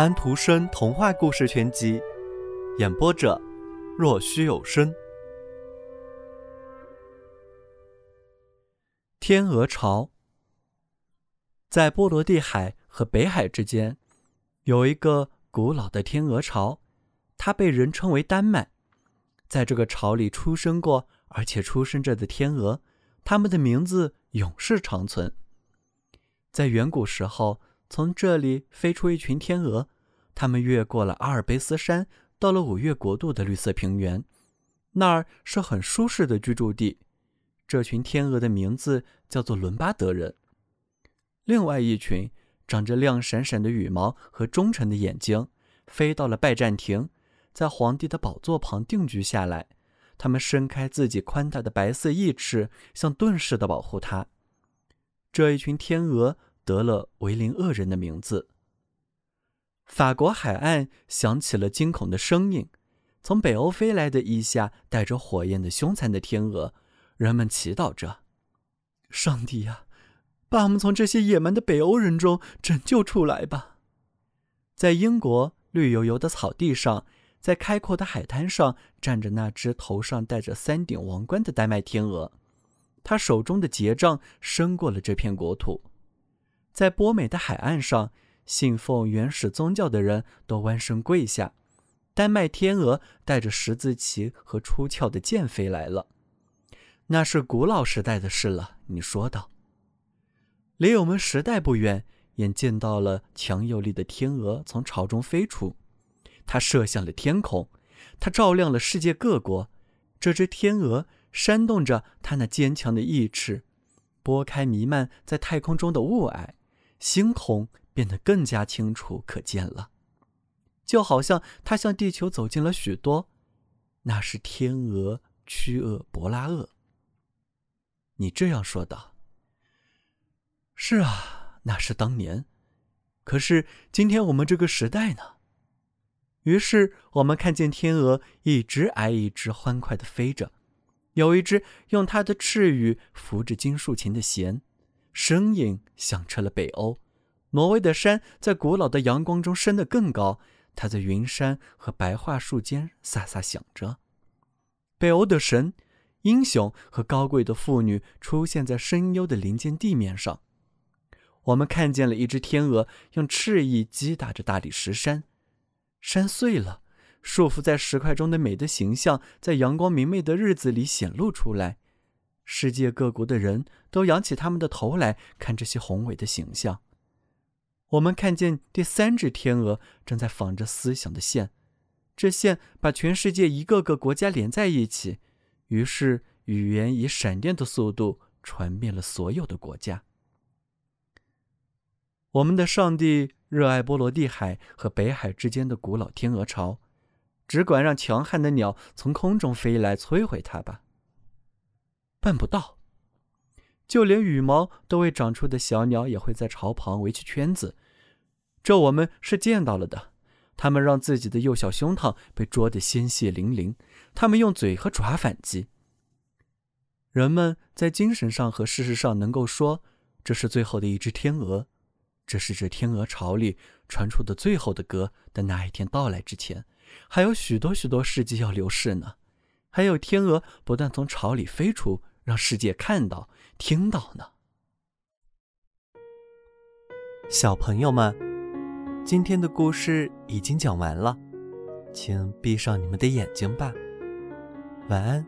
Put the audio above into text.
安徒生童话故事全集，演播者：若虚有声。天鹅巢。在波罗的海和北海之间，有一个古老的天鹅巢，它被人称为丹麦。在这个巢里出生过而且出生着的天鹅，它们的名字永世长存。在远古时候。从这里飞出一群天鹅，它们越过了阿尔卑斯山，到了五岳国度的绿色平原，那儿是很舒适的居住地。这群天鹅的名字叫做伦巴德人。另外一群长着亮闪闪的羽毛和忠诚的眼睛，飞到了拜占庭，在皇帝的宝座旁定居下来。他们伸开自己宽大的白色翼翅，像盾似的保护他。这一群天鹅。得了维林恶人的名字。法国海岸响起了惊恐的声音，从北欧飞来的一下带着火焰的凶残的天鹅，人们祈祷着：“上帝呀，把我们从这些野蛮的北欧人中拯救出来吧！”在英国绿油油的草地上，在开阔的海滩上，站着那只头上戴着三顶王冠的丹麦天鹅，他手中的结杖伸过了这片国土。在波美的海岸上，信奉原始宗教的人都弯身跪下。丹麦天鹅带着十字旗和出鞘的剑飞来了，那是古老时代的事了。你说道。离我们时代不远，眼见到了强有力的天鹅从巢中飞出，它射向了天空，它照亮了世界各国。这只天鹅扇动着它那坚强的翼翅，拨开弥漫在太空中的雾霭。星空变得更加清楚可见了，就好像它向地球走近了许多。那是天鹅曲厄伯拉厄。你这样说道。是啊，那是当年。可是今天我们这个时代呢？于是我们看见天鹅一只挨一只欢快的飞着，有一只用它的翅羽扶着金竖琴的弦。声音响彻了北欧，挪威的山在古老的阳光中升得更高，它在云山和白桦树间飒飒响着。北欧的神、英雄和高贵的妇女出现在深幽的林间地面上。我们看见了一只天鹅用翅翼击打着大理石山，山碎了，束缚在石块中的美的形象在阳光明媚的日子里显露出来。世界各国的人都仰起他们的头来看这些宏伟的形象。我们看见第三只天鹅正在纺着思想的线，这线把全世界一个个国家连在一起，于是语言以闪电的速度传遍了所有的国家。我们的上帝热爱波罗的海和北海之间的古老天鹅巢，只管让强悍的鸟从空中飞来摧毁它吧。办不到，就连羽毛都未长出的小鸟也会在巢旁围起圈子，这我们是见到了的。它们让自己的幼小胸膛被啄得鲜血淋淋，它们用嘴和爪反击。人们在精神上和事实上能够说，这是最后的一只天鹅，这是这天鹅巢里传出的最后的歌。的那一天到来之前，还有许多许多世纪要流逝呢。还有天鹅不断从巢里飞出。让世界看到、听到呢。小朋友们，今天的故事已经讲完了，请闭上你们的眼睛吧，晚安。